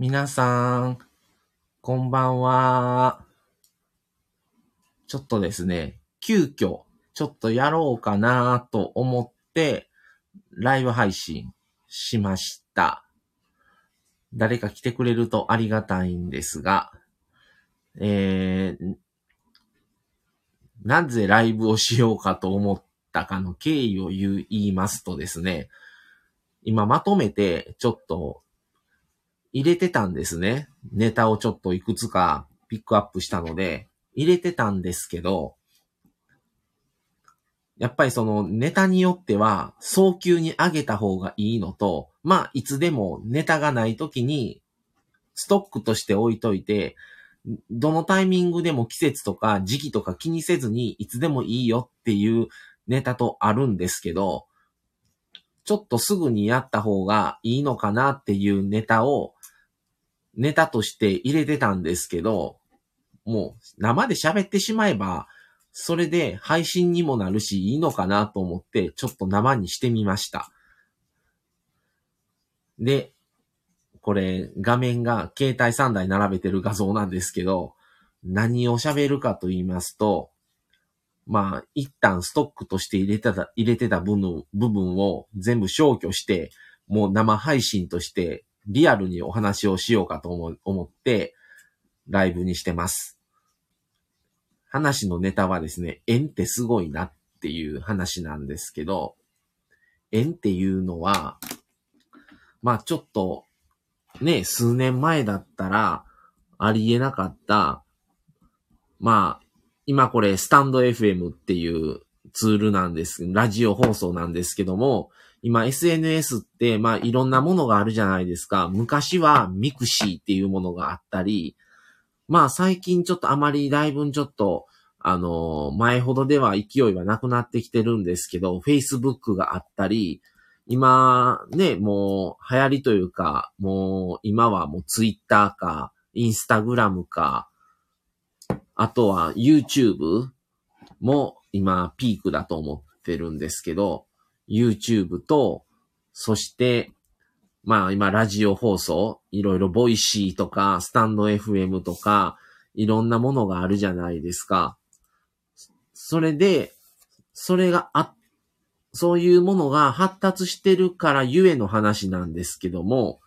皆さん、こんばんは。ちょっとですね、急遽、ちょっとやろうかなと思って、ライブ配信しました。誰か来てくれるとありがたいんですが、えー、なぜライブをしようかと思ったかの経緯を言いますとですね、今まとめてちょっと入れてたんですね。ネタをちょっといくつかピックアップしたので、入れてたんですけど、やっぱりそのネタによっては早急に上げた方がいいのと、まあいつでもネタがない時にストックとして置いといて、どのタイミングでも季節とか時期とか気にせずにいつでもいいよっていうネタとあるんですけど、ちょっとすぐにやった方がいいのかなっていうネタをネタとして入れてたんですけど、もう生で喋ってしまえば、それで配信にもなるしいいのかなと思ってちょっと生にしてみました。で、これ画面が携帯3台並べてる画像なんですけど、何を喋るかと言いますと、まあ、一旦ストックとして入れてた、入れてた部分部分を全部消去して、もう生配信としてリアルにお話をしようかと思思って、ライブにしてます。話のネタはですね、縁ってすごいなっていう話なんですけど、縁っていうのは、まあちょっと、ね、数年前だったら、ありえなかった、まあ、今これスタンド FM っていうツールなんです、ラジオ放送なんですけども、今 SNS って、まあいろんなものがあるじゃないですか。昔は mixi っていうものがあったり、まあ最近ちょっとあまりだいぶちょっと、あの、前ほどでは勢いはなくなってきてるんですけど、Facebook があったり、今ね、もう流行りというか、もう今はもう Twitter か、Instagram か、あとは YouTube も今ピークだと思ってるんですけど、YouTube と、そして、まあ今ラジオ放送、いろいろ Voicy とか、 stand.fm とか、いろんなものがあるじゃないですか。それで、それがあ、そういうものが発達してるからゆえの話なんですけども、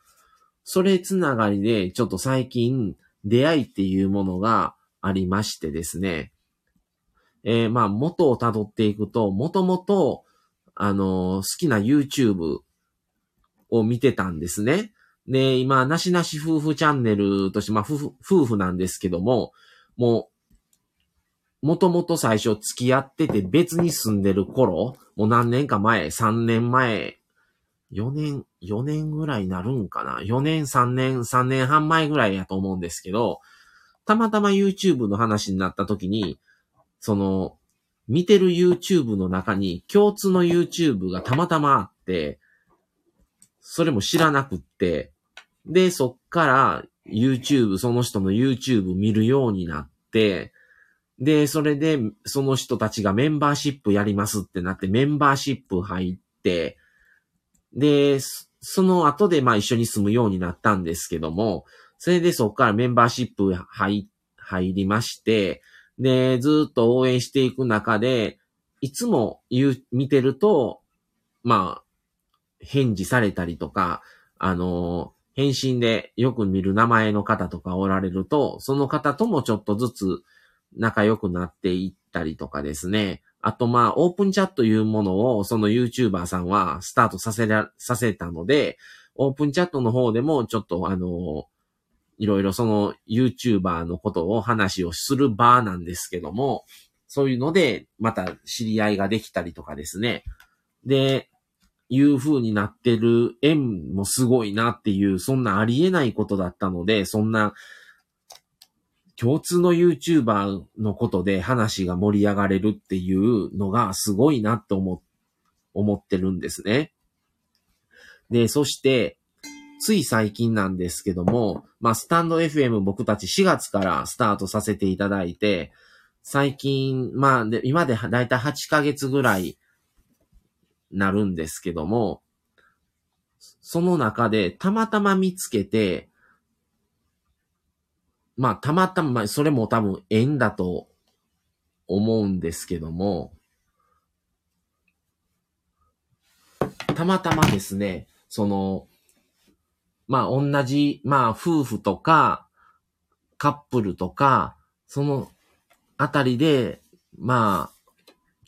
それつながりでちょっと最近出会いっていうものがありましてですね。えー、まあ元を辿っていくと、もともとあの、好きな YouTube を見てたんですね。で、今、なしなし夫婦チャンネルとして、まあ、夫婦、なんですけども、もう、もともと最初付き合ってて別に住んでる頃、もう何年か前、3年前、4年、4年ぐらいになるんかな ?4 年、3年、3年半前ぐらいやと思うんですけど、たまたま YouTube の話になった時に、その、見てる YouTube の中に共通の YouTube がたまたまあって、それも知らなくって、で、そっから YouTube、その人の YouTube 見るようになって、で、それで、その人たちがメンバーシップやりますってなって、メンバーシップ入って、で、その後で、まあ一緒に住むようになったんですけども、それでそっからメンバーシップ入、入りまして、で、ずっと応援していく中で、いつも言う、見てると、まあ、返事されたりとか、あの、返信でよく見る名前の方とかおられると、その方ともちょっとずつ仲良くなっていったりとかですね。あとまあ、オープンチャットというものをその YouTuber さんはスタートさせら、させたので、オープンチャットの方でもちょっとあの、いろいろその YouTuber のことを話をする場なんですけども、そういうので、また知り合いができたりとかですね。で、いう風になってる縁もすごいなっていう、そんなありえないことだったので、そんな共通の YouTuber のことで話が盛り上がれるっていうのがすごいなって思、思ってるんですね。で、そして、つい最近なんですけども、まあ、スタンド FM 僕たち4月からスタートさせていただいて、最近、まあ、で今でだいたい8ヶ月ぐらいなるんですけども、その中でたまたま見つけて、まあ、たまたま、それも多分縁だと思うんですけども、たまたまですね、その、まあ、同じ、まあ、夫婦とか、カップルとか、そのあたりで、まあ、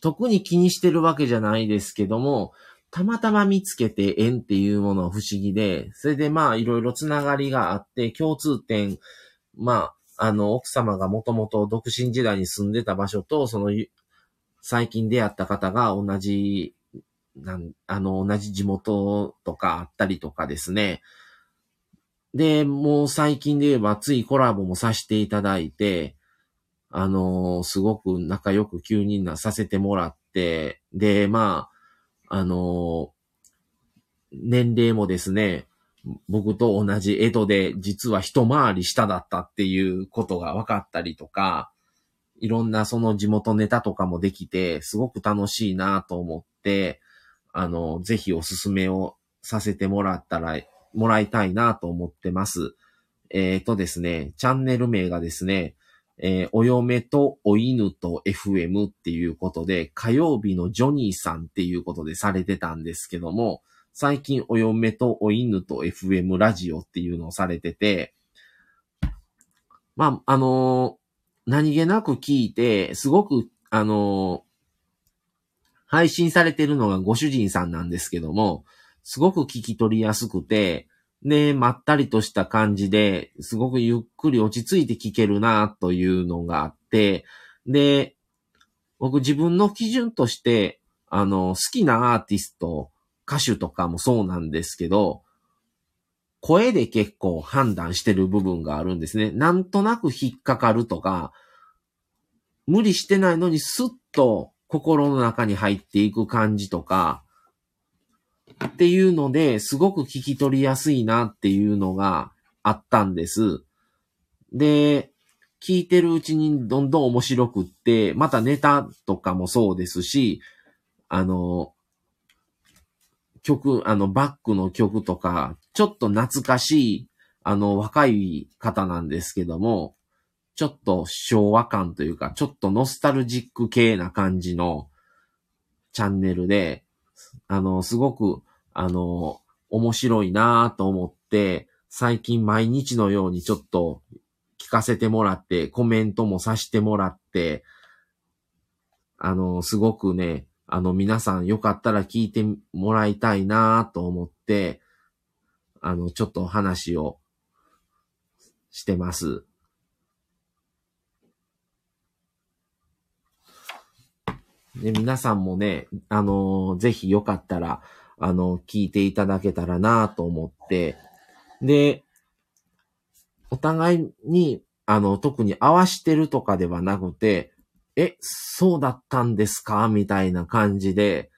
特に気にしてるわけじゃないですけども、たまたま見つけて縁っていうものは不思議で、それでまあいろいろつながりがあって、共通点、まあ、あの、奥様がもともと独身時代に住んでた場所と、その、最近出会った方が同じ、なんあの、同じ地元とかあったりとかですね。で、もう最近で言えばついコラボもさせていただいて、あのすごく仲良く9人なさせてもらって、で、まあ、あの年齢もですね、僕と同じ江戸で実は一回り下だったっていうことが分かったりとか、いろんなその地元ネタとかもできて、すごく楽しいなと思って、あの、ぜひおすすめをさせてもらったら、もらいたいなと思ってます。えっ、ー、とですね、チャンネル名がですね、えー、お嫁とお犬と FM っていうことで、火曜日のジョニーさんっていうことでされてたんですけども、最近お嫁とお犬と FM ラジオっていうのをされてて、まあ、あのー、何気なく聞いて、すごく、あのー、配信されてるのがご主人さんなんですけども、すごく聞き取りやすくて、で、まったりとした感じで、すごくゆっくり落ち着いて聞けるなというのがあって、で、僕自分の基準として、あの、好きなアーティスト、歌手とかもそうなんですけど、声で結構判断してる部分があるんですね。なんとなく引っかかるとか、無理してないのにスッと心の中に入っていく感じとか、っていうので、すごく聞き取りやすいなっていうのがあったんです。で、聞いてるうちにどんどん面白くって、またネタとかもそうですし、あの、曲、あの、バックの曲とか、ちょっと懐かしい、あの、若い方なんですけども、ちょっと昭和感というか、ちょっとノスタルジック系な感じのチャンネルで、あの、すごく、あの、面白いなぁと思って、最近毎日のようにちょっと聞かせてもらって、コメントもさせてもらって、あの、すごくね、あの、皆さんよかったら聞いてもらいたいなと思って、あの、ちょっと話をしてます。で、皆さんもね、あのー、ぜひよかったら、あの、聞いていただけたらなと思って、で、お互いに、あの、特に合わしてるとかではなくて、え、そうだったんですか？みたいな感じで、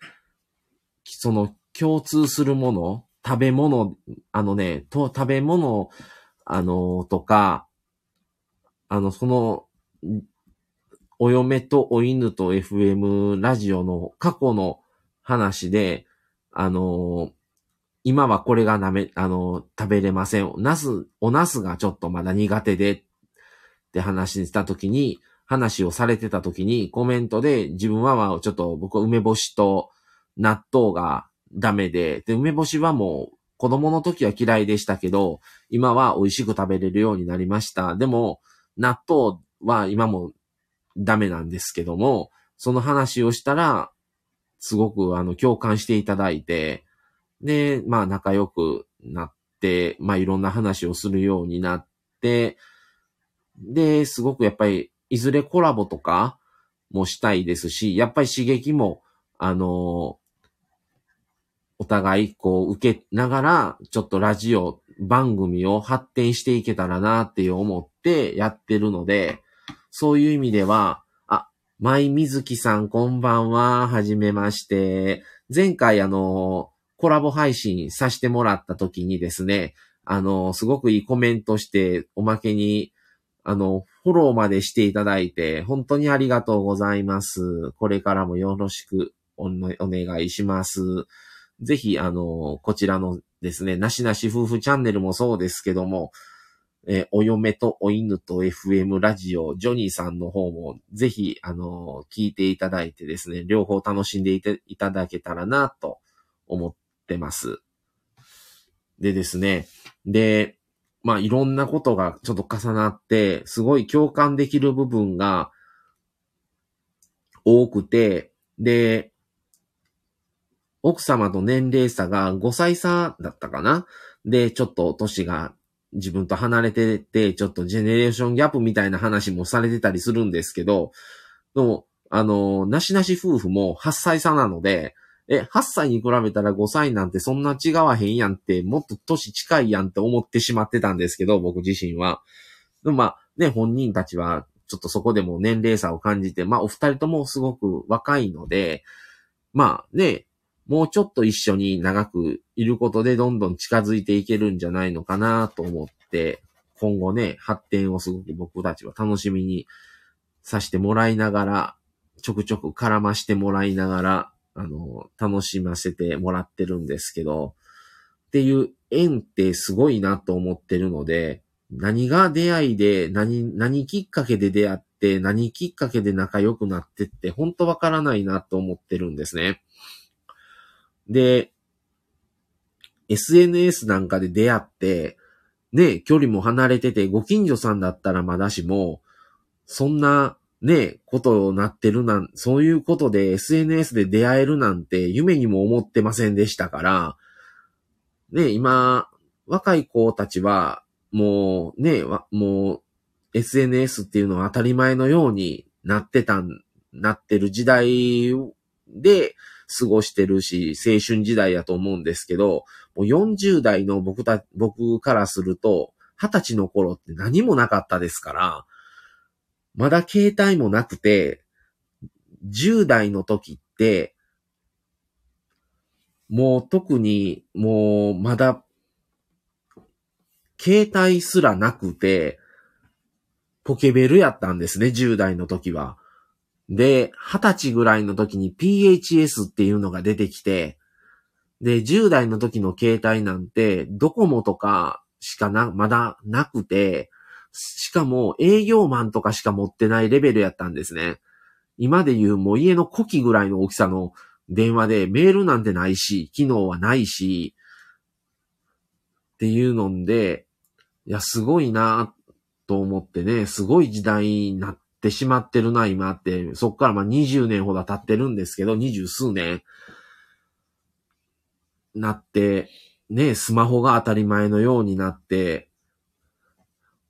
その共通するもの、食べ物、あのね、と、食べ物、あの、とか、あの、その、お嫁とお犬と FM ラジオの過去の話で、あのー、今はこれがなめ、あのー、食べれません。ナス、おナスがちょっとまだ苦手でって話したときに、話をされてたときにコメントで自分はまあちょっと僕は梅干しと納豆がダメで、で、梅干しはもう子供の時は嫌いでしたけど、今は美味しく食べれるようになりました。でも、納豆は今もダメなんですけども、その話をしたら、すごくあの共感していただいて、で、まあ仲良くなって、まあいろんな話をするようになって、で、すごくやっぱり、いずれコラボとかもしたいですし、やっぱり刺激も、あのお互いこう受けながら、ちょっとラジオ番組を発展していけたらなって思ってやってるので、そういう意味では、あ、舞水木さんこんばんは、はじめまして。前回あの、コラボ配信させてもらった時にですね、あの、すごくいいコメントして、おまけに、あの、フォローまでしていただいて、本当にありがとうございます。これからもよろしくお願いします。ぜひ、あの、こちらのですね、なしなし夫婦チャンネルもそうですけども、えーお嫁とお犬と FM ラジオ、ジョニーさんの方も、ぜひ、あのー聞いていただいてですね、両方楽しんでいていただけたらな、と思ってます。でですね、で、まあ、いろんなことがちょっと重なって、すごい共感できる部分が多くて、で、奥様と年齢差が5歳差だったかな？で、ちょっと年が自分と離れてて、ちょっとジェネレーションギャップみたいな話もされてたりするんですけど、でも、あの、なしなし夫婦も8歳差なので、え、8歳に比べたら5歳なんてそんな違わへんやんって、もっと年近いやんって思ってしまってたんですけど、僕自身は。でもまあ、ね、本人たちは、ちょっとそこでも年齢差を感じて、まあ、お二人ともすごく若いので、まあね、もうちょっと一緒に長くいることでどんどん近づいていけるんじゃないのかなと思って、今後ね、発展をすごく僕たちは楽しみにさせてもらいながら、ちょくちょく絡ましてもらいながら、あの、楽しませてもらってるんですけど、っていう縁ってすごいなと思ってるので、何が出会いで、何、何きっかけで出会って、何きっかけで仲良くなってって、本当わからないなと思ってるんですね。で、SNS なんかで出会って、ね、距離も離れてて、ご近所さんだったらまだしも、そんな、ね、ことになってるなん、そういうことで SNS で出会えるなんて夢にも思ってませんでしたから、ね、今、若い子たちは、もうね、もう SNS っていうのは当たり前のようになってたん、なってる時代で過ごしてるし、青春時代やと思うんですけど、もう40代の僕た、僕からすると、20歳の頃って何もなかったですから、まだ携帯もなくて、10代の時って、もう特に、もうまだ、携帯すらなくて、ポケベルやったんですね、10代の時は。で、20歳ぐらいの時に PHS っていうのが出てきて、で、10代の時の携帯なんて、ドコモとかしかな、まだなくて、しかも営業マンとかしか持ってないレベルやったんですね。今で言うもう家の古希ぐらいの大きさの電話でメールなんてないし、機能はないし、っていうので、いや、すごいなと思ってね、すごい時代になっってしまってるな、今って。そっからまあ20年ほど経ってるんですけど、20数年。なって、ね、スマホが当たり前のようになって、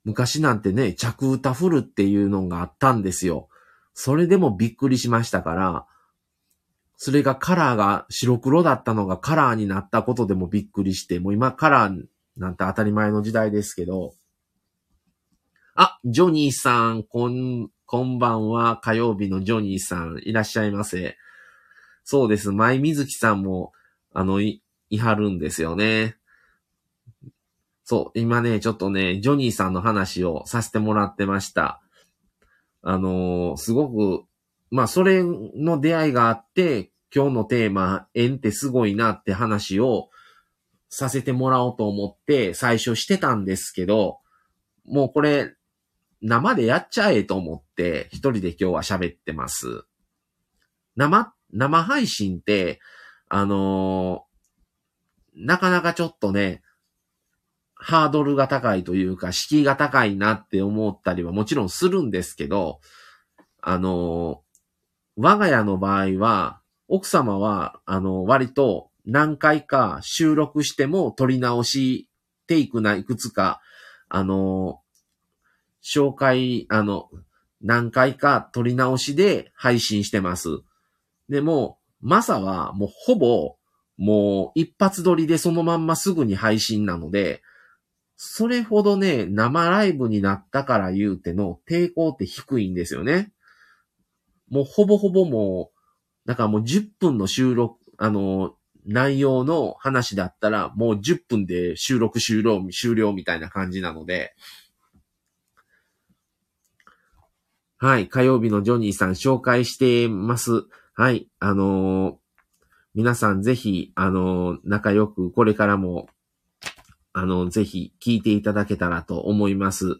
昔なんてね、着歌フルっていうのがあったんですよ。それでもびっくりしましたから、それがカラーが白黒だったのがカラーになったことでもびっくりして、もう今カラーなんて当たり前の時代ですけど、あ、ジョニーさん、こん、こんばんは。火曜日のジョニーさん、いらっしゃいませ。そうです。舞水木さんも、あの、い、いはるんですよね。そう、今ね、ちょっとね、ジョニーさんの話をさせてもらってました。あのーすごく、まあ、それの出会いがあって、今日のテーマ、縁ってすごいなって話をさせてもらおうと思って最初してたんですけど、もうこれ、生でやっちゃえと思って、一人で今日は喋ってます。生、生配信って、あのーなかなかちょっとね、ハードルが高いというか、敷居が高いなって思ったりはもちろんするんですけど、あのー我が家の場合は、奥様は、あの、割と何回か収録しても撮り直し、テイクないくつか、あの紹介、あの、何回か撮り直しで配信してます。でも、マサはもうほぼ、もう一発撮りでそのまんますぐに配信なので、それほどね、生ライブになったから言うての抵抗って低いんですよね。もうほぼほぼもう、だからもう10分の収録、あの、内容の話だったらもう10分で収録終了、終了みたいな感じなので、はい、火曜日のジョニーさん紹介してます。はい、あのー皆さんぜひ、あのー仲良くこれからも、あの、ぜひ聞いていただけたらと思います。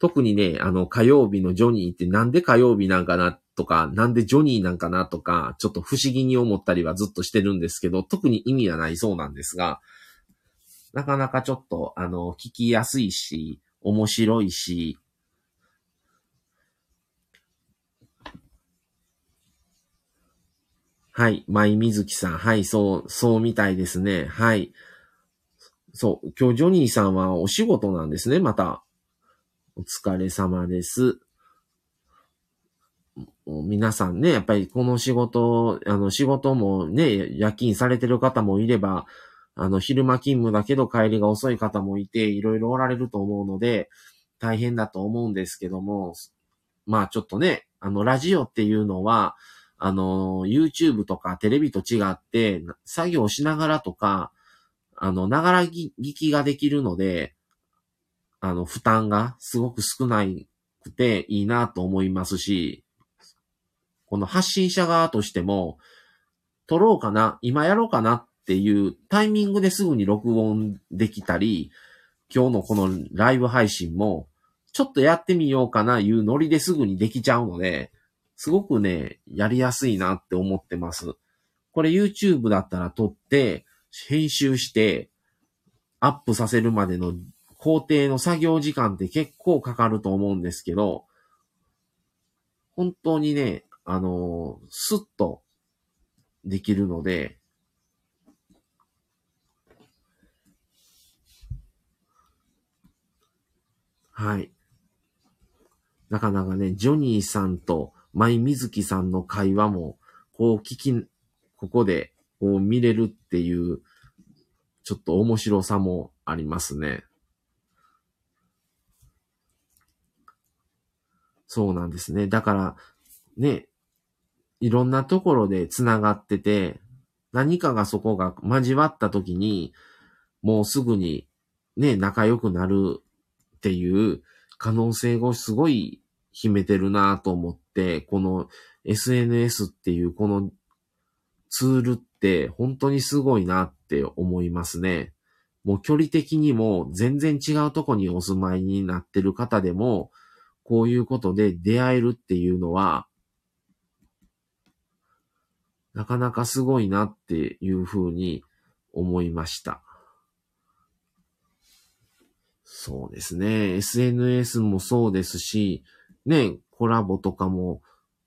特にね、あの、火曜日のジョニーってなんで火曜日なんかなとか、なんでジョニーなんかなとか、ちょっと不思議に思ったりはずっとしてるんですけど、特に意味はないそうなんですが、なかなかちょっと、あの、聞きやすいし、面白いし、はい。舞水木さん。はい。そう、そうみたいですね。はい。そう。今日ジョニーさんはお仕事なんですね。また。お疲れ様です。皆さんね、やっぱりこの仕事、あの仕事もね、夜勤されてる方もいれば、あの昼間勤務だけど帰りが遅い方もいて、いろいろおられると思うので、大変だと思うんですけども、まあちょっとね、あのラジオっていうのは、あの、YouTube とかテレビと違って、作業しながらとか、あの、ながら聞きができるので、あの、負担がすごく少なくていいなと思いますし、この発信者側としても、撮ろうかな、今やろうかなっていうタイミングですぐに録音できたり、今日のこのライブ配信も、ちょっとやってみようかないうノリですぐにできちゃうので、すごくね、やりやすいなって思ってます。これ YouTube だったら撮って、編集して、アップさせるまでの工程の作業時間って結構かかると思うんですけど、本当にね、あのー、スッとできるので、はい。なかなかね、ジョニーさんと舞水木さんの会話も、こう聞き、ここでこう見れるっていう、ちょっと面白さもありますね。そうなんですね。だから、ね、いろんなところで繋がってて、何かがそこが交わった時に、もうすぐにね、仲良くなるっていう可能性をすごい秘めてるなと思って、この SNS っていうこのツールって本当にすごいなって思いますね。もう距離的にも全然違うとこにお住まいになってる方でも、こういうことで出会えるっていうのは、なかなかすごいなっていうふうに思いました。そうですね。SNS もそうですし、ね、コラボとかも、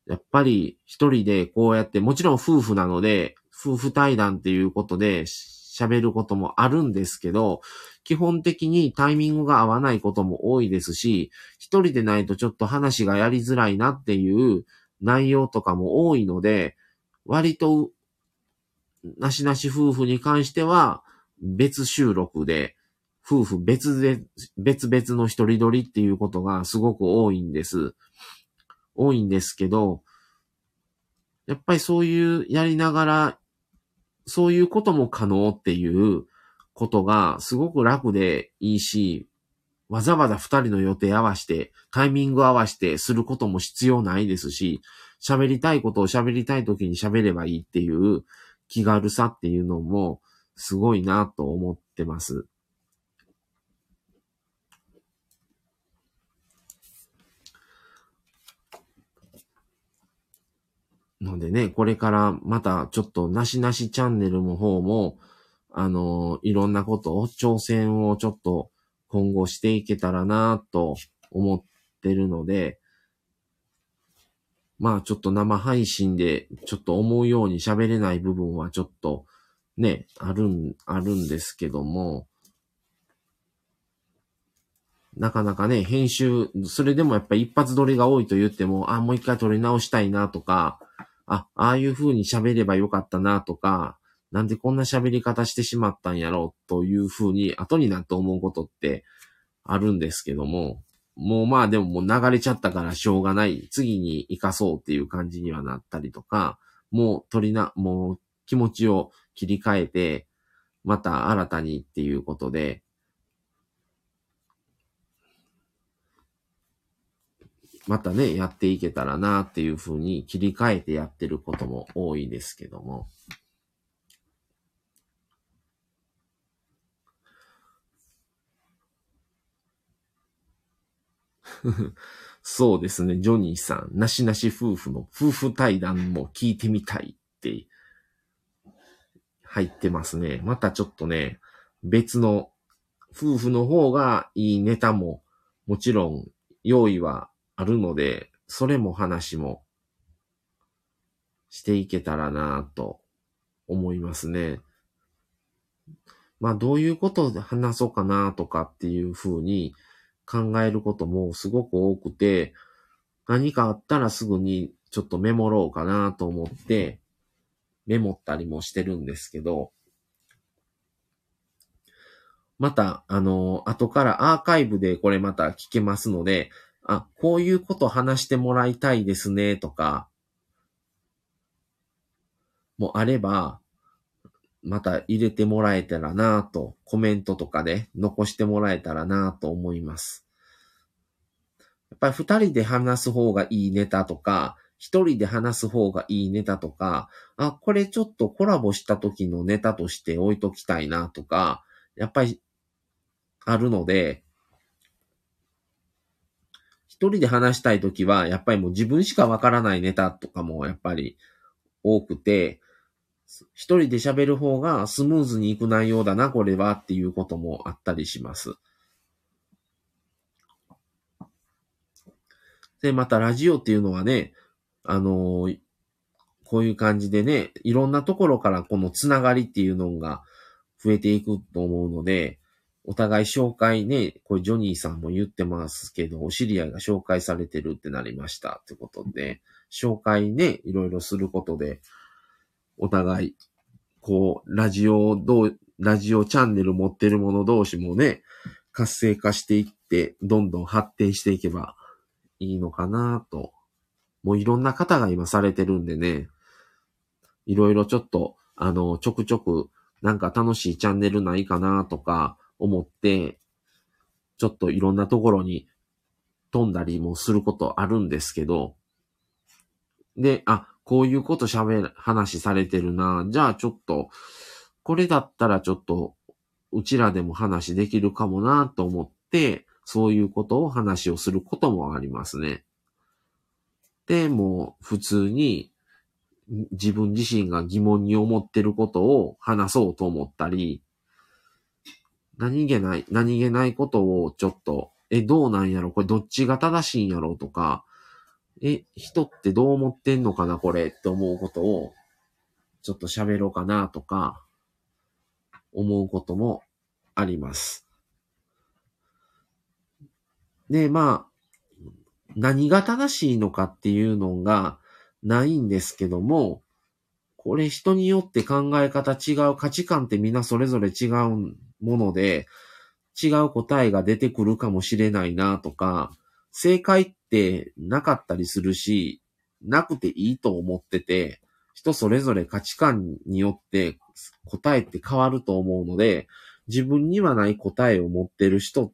やっぱり一人でこうやって、もちろん夫婦なので、夫婦対談っていうことで喋ることもあるんですけど、基本的にタイミングが合わないことも多いですし、一人でないとちょっと話がやりづらいなっていう内容とかも多いので、割と、なしなし夫婦に関しては、別収録で、夫婦別で、別々の一人撮りっていうことがすごく多いんです。多いんですけど、やっぱりそういうやりながら、そういうことも可能っていうことがすごく楽でいいし、わざわざ二人の予定合わして、タイミング合わしてすることも必要ないですし、喋りたいことを喋りたい時に喋ればいいっていう気軽さっていうのもすごいなと思ってます。のでね、これからまたちょっとなしなしチャンネルの方も、あの、いろんなことを、挑戦をちょっと今後していけたらなと思ってるので、まあちょっと生配信でちょっと思うように喋れない部分はちょっとね、あるん、あるんですけども、なかなかね、編集、それでもやっぱ一発撮りが多いと言っても、あ、もう一回撮り直したいなとか、あ、ああいう風に喋ればよかったなとか、なんでこんな喋り方してしまったんやろうという風に後になって思うことってあるんですけども、もうまあでももう流れちゃったからしょうがない。次に活かそうっていう感じにはなったりとか、もう取りな、もう気持ちを切り替えて、また新たにっていうことで、またね、やっていけたらなっていうふうに切り替えてやってることも多いですけども。そうですね、ジョニーさん、なしなし夫婦の夫婦対談も聞いてみたいって入ってますね。またちょっとね、別の夫婦の方がいいネタももちろん用意はあるので、それも話もしていけたらなと思いますね。まあどういうことで話そうかなとかっていうふうに考えることもすごく多くて、何かあったらすぐにちょっとメモろうかなと思ってメモったりもしてるんですけど、また、あの、後からアーカイブでこれまた聞けますので、あ、こういうこと話してもらいたいですね、とか、もあれば、また入れてもらえたらなと、コメントとかで残してもらえたらなと思います。やっぱり二人で話す方がいいネタとか、一人で話す方がいいネタとか、あ、これちょっとコラボした時のネタとして置いときたいなとか、やっぱりあるので、一人で話したい時は、やっぱりもう自分しかわからないネタとかもやっぱり多くて、一人で喋る方がスムーズにいく内容だな、これはっていうこともあったりします。で、またラジオっていうのはね、あのー、こういう感じでね、いろんなところからこのつながりっていうのが増えていくと思うので、お互い紹介ね、これジョニーさんも言ってますけど、お知り合いが紹介されてるってなりましたってことで、紹介ね、いろいろすることで、お互い、こう、ラジオどう、ラジオチャンネル持ってる者同士もね、活性化していって、どんどん発展していけばいいのかなと。もういろんな方が今されてるんでね、いろいろちょっと、あの、ちょくちょく、なんか楽しいチャンネルないかなとか思って、ちょっといろんなところに飛んだりもすることあるんですけど、で、あ、こういうこと喋る、話されてるな。じゃあちょっと、これだったらちょっと、うちらでも話できるかもなと思って、そういうことを話をすることもありますね。で、も普通に自分自身が疑問に思ってることを話そうと思ったり、何気ない、何気ないことをちょっと、え、どうなんやろ？これどっちが正しいんやろ？とか、え、人ってどう思ってんのかな？これって思うことを、ちょっと喋ろうかな？とか、思うこともあります。で、まあ、何が正しいのかっていうのがないんですけども、これ人によって考え方違う価値観ってみんなそれぞれ違うもので、違う答えが出てくるかもしれないなとか、正解ってなかったりするし、なくていいと思ってて、人それぞれ価値観によって答えって変わると思うので、自分にはない答えを持ってる人っ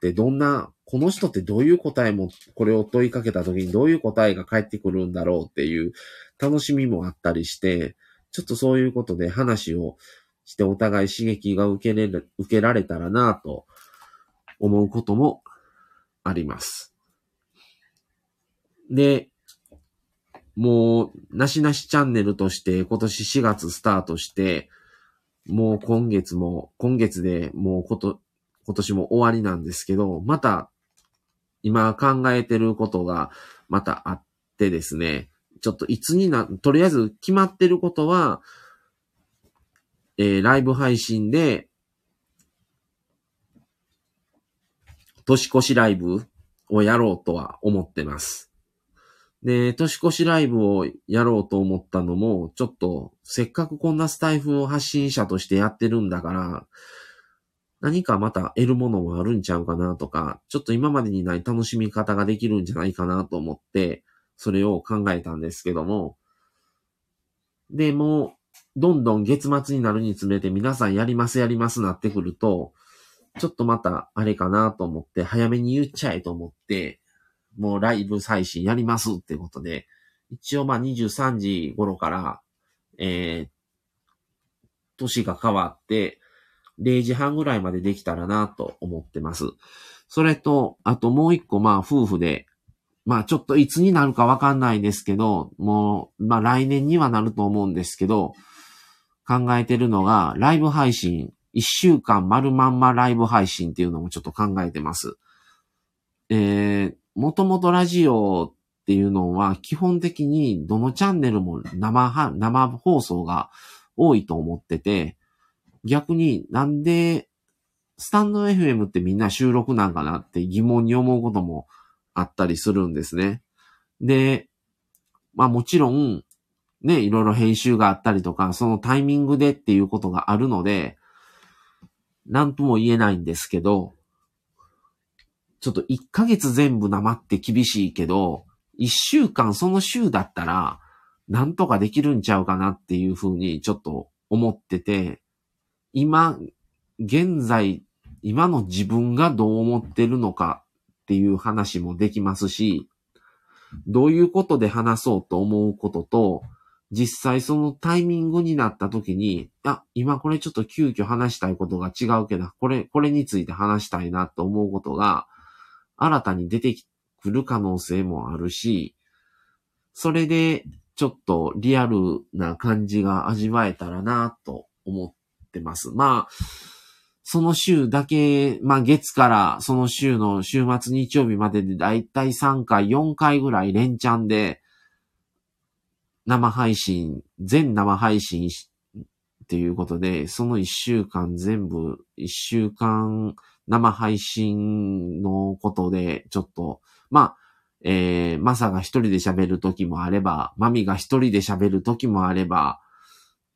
てどんな、この人ってどういう答えも、これを問いかけた時にどういう答えが返ってくるんだろうっていう楽しみもあったりして、ちょっとそういうことで話をしてお互い刺激が受けれる、受けられたらなと思うこともあります。で、もう、なしなしチャンネルとして今年4月スタートして、もう今月も、今月でもうこと、今年も終わりなんですけど、また、今考えてることがまたあってですね、ちょっといつにな、とりあえず決まってることは、えー、ライブ配信で、年越しライブをやろうとは思ってます。で、年越しライブをやろうと思ったのも、ちょっと、せっかくこんなスタイフを発信者としてやってるんだから、何かまた得るものもあるんちゃうかなとか、ちょっと今までにない楽しみ方ができるんじゃないかなと思って、それを考えたんですけども、で、もどんどん月末になるにつれて皆さんやりますやりますなってくると、ちょっとまたあれかなと思って早めに言っちゃえと思って、もうライブ配信やりますってことで、一応まあ23時頃から、えー、年が変わって、0時半ぐらいまでできたらなと思ってます。それと、あともう一個、まあ夫婦で、まあちょっといつになるかわかんないですけど、もう、まあ来年にはなると思うんですけど、考えてるのが、ライブ配信、一週間丸まんまライブ配信っていうのもちょっと考えてます。えー、もともとラジオっていうのは基本的にどのチャンネルも生生放送が多いと思ってて、逆になんでスタンド FM ってみんな収録なんかなって疑問に思うこともあったりするんですね。で、まあもちろん、ね、いろいろ編集があったりとか、そのタイミングでっていうことがあるので、なんとも言えないんですけど、ちょっと1ヶ月全部生って厳しいけど、1週間その週だったら、なんとかできるんちゃうかなっていうふうにちょっと思ってて、今、現在、今の自分がどう思ってるのかっていう話もできますし、どういうことで話そうと思うことと、実際そのタイミングになった時に、あ、今これちょっと急遽話したいことが違うけど、これ、これについて話したいなと思うことが、新たに出てくる可能性もあるし、それでちょっとリアルな感じが味わえたらなと思ってます。まあ、その週だけ、まあ月からその週の週末日曜日まででだいたい3回、4回ぐらい連チャンで生配信、全生配信っていうことで、その1週間全部、1週間生配信のことで、ちょっと、まあ、えー、マサが一人で喋る時もあれば、マミが一人で喋る時もあれば、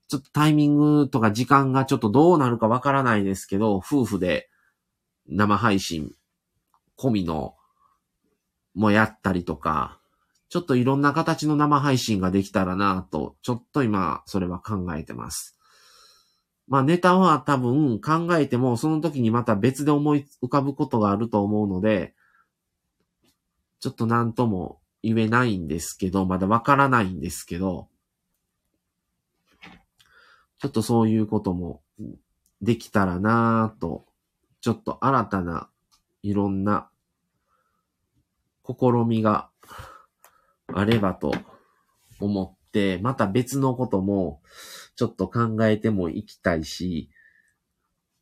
ちょっとタイミングとか時間がちょっとどうなるかわからないですけど、夫婦で生配信込みのもやったりとか、ちょっといろんな形の生配信ができたらなと、ちょっと今、それは考えてます。まあネタは多分考えても、その時にまた別で思い浮かぶことがあると思うので、ちょっと何とも言えないんですけど、まだわからないんですけど、ちょっとそういうこともできたらなぁと、ちょっと新たないろんな試みがあればと思って、また別のこともちょっと考えてもいきたいし、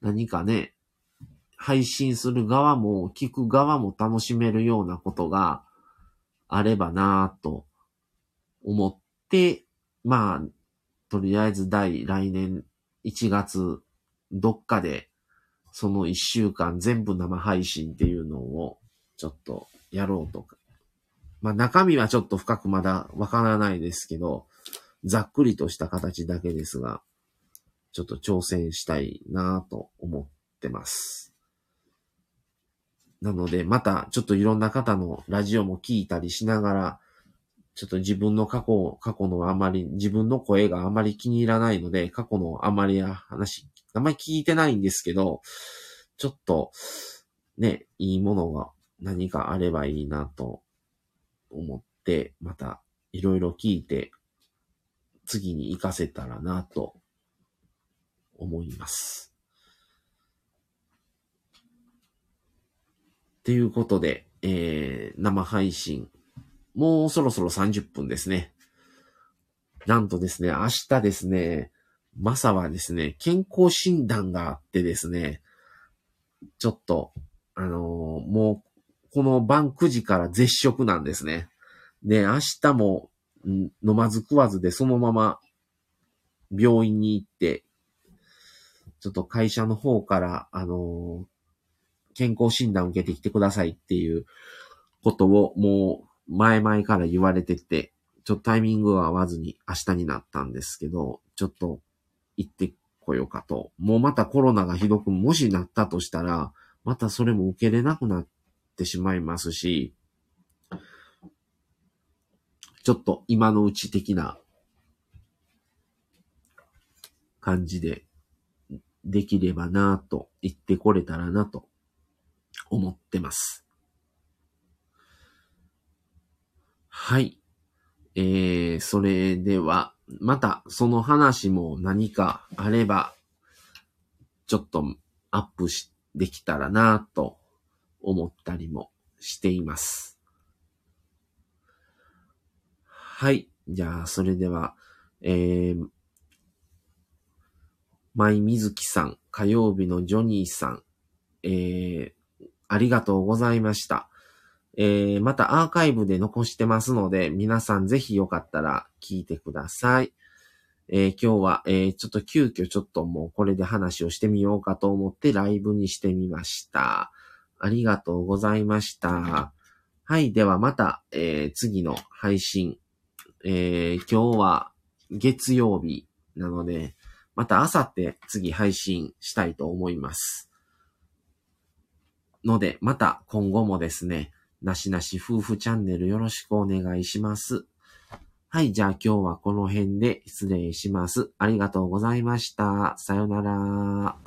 何かね、配信する側も聞く側も楽しめるようなことがあればなぁと思って、まあ、とりあえず第来年1月どっかでその1週間全部生配信っていうのをちょっとやろうとか。まあ中身はちょっと深くまだわからないですけど、ざっくりとした形だけですが、ちょっと挑戦したいなと思ってます。なので、またちょっといろんな方のラジオも聞いたりしながら、ちょっと自分の過去、過去のあまり、自分の声があまり気に入らないので、過去のあまり話、あまり聞いてないんですけど、ちょっと、ね、いいものが何かあればいいなと思って、またいろいろ聞いて、次に活かせたらなと思います。っていうことで、えー、生配信もうそろそろ30分ですね。なんとですね、明日ですね、マサはですね、健康診断があってですね、ちょっと、あのー、もう、この晩9時から絶食なんですね。で、明日も、飲まず食わずでそのまま病院に行って、ちょっと会社の方から、あのー、健康診断を受けてきてくださいっていうことをもう前々から言われてて、ちょっとタイミングが合わずに明日になったんですけど、ちょっと行ってこようかと。もうまたコロナがひどくもしなったとしたら、またそれも受けれなくなってしまいますし、ちょっと今のうち的な感じでできればなぁと言ってこれたらなと思ってます。はい。えー、それでは、またその話も何かあれば、ちょっとアップし、できたらなと思ったりもしています。はい。じゃあ、それでは、えー、舞みずきさん、火曜日のジョニーさん、えー、ありがとうございました。えー、またアーカイブで残してますので、皆さんぜひよかったら聞いてください。えー、今日は、えー、ちょっと急遽ちょっともうこれで話をしてみようかと思ってライブにしてみました。ありがとうございました。はい。ではまた、えー、次の配信。えー、今日は月曜日なので、また朝って次配信したいと思います。ので、また今後もですね、なしなし夫婦チャンネルよろしくお願いします。はい、じゃあ今日はこの辺で失礼します。ありがとうございました。さよなら。